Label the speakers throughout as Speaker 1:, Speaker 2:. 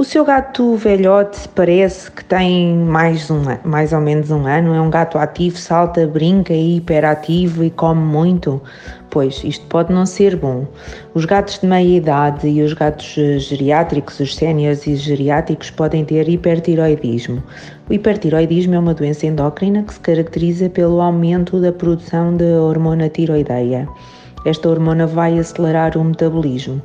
Speaker 1: O seu gato velhote parece que tem mais, um, mais ou menos um ano, é um gato ativo, salta, brinca, é hiperativo e come muito. Pois, isto pode não ser bom. Os gatos de meia idade e os gatos eh, geriátricos, os séniores e geriátricos, podem ter hipertiroidismo. O hipertiroidismo é uma doença endócrina que se caracteriza pelo aumento da produção da hormona tiroideia. Esta hormona vai acelerar o metabolismo.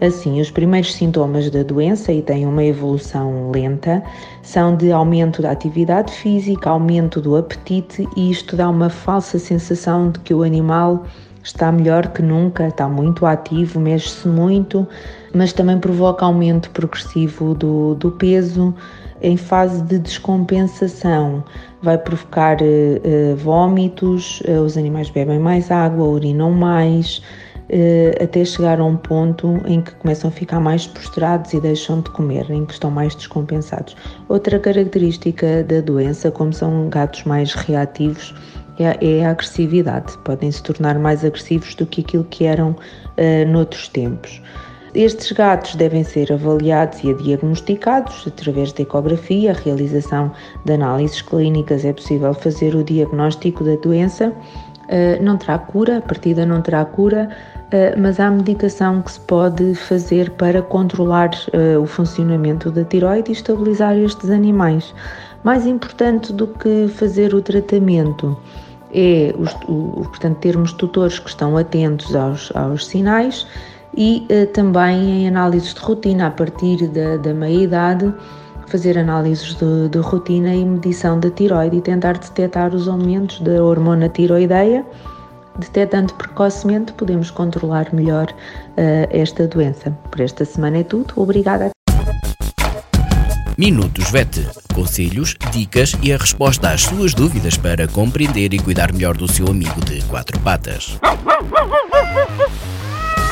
Speaker 1: Assim, os primeiros sintomas da doença, e têm uma evolução lenta, são de aumento da atividade física, aumento do apetite, e isto dá uma falsa sensação de que o animal está melhor que nunca, está muito ativo, mexe-se muito, mas também provoca aumento progressivo do, do peso em fase de descompensação. Vai provocar uh, vômitos, uh, os animais bebem mais água, urinam mais até chegar a um ponto em que começam a ficar mais postrados e deixam de comer, em que estão mais descompensados. Outra característica da doença, como são gatos mais reativos, é, é a agressividade. Podem se tornar mais agressivos do que aquilo que eram uh, noutros tempos. Estes gatos devem ser avaliados e diagnosticados através de ecografia, a realização de análises clínicas. É possível fazer o diagnóstico da doença. Uh, não terá cura, a partida não terá cura, eh, mas há medicação que se pode fazer para controlar uh, o funcionamento da tiroide e estabilizar estes animais. Mais importante do que fazer o tratamento é o, portanto, termos tutores que estão atentos aos, aos sinais e também em análises de rotina a partir da, da meia-idade fazer análises de, de rotina e medição da tiroide e tentar detectar os aumentos da hormona tiroideia detectando precocemente, podemos controlar melhor uh, esta doença. Por esta semana é tudo. Obrigada.
Speaker 2: Minutos VET. Conselhos, dicas e a resposta às suas dúvidas para compreender e cuidar melhor do seu amigo de quatro patas.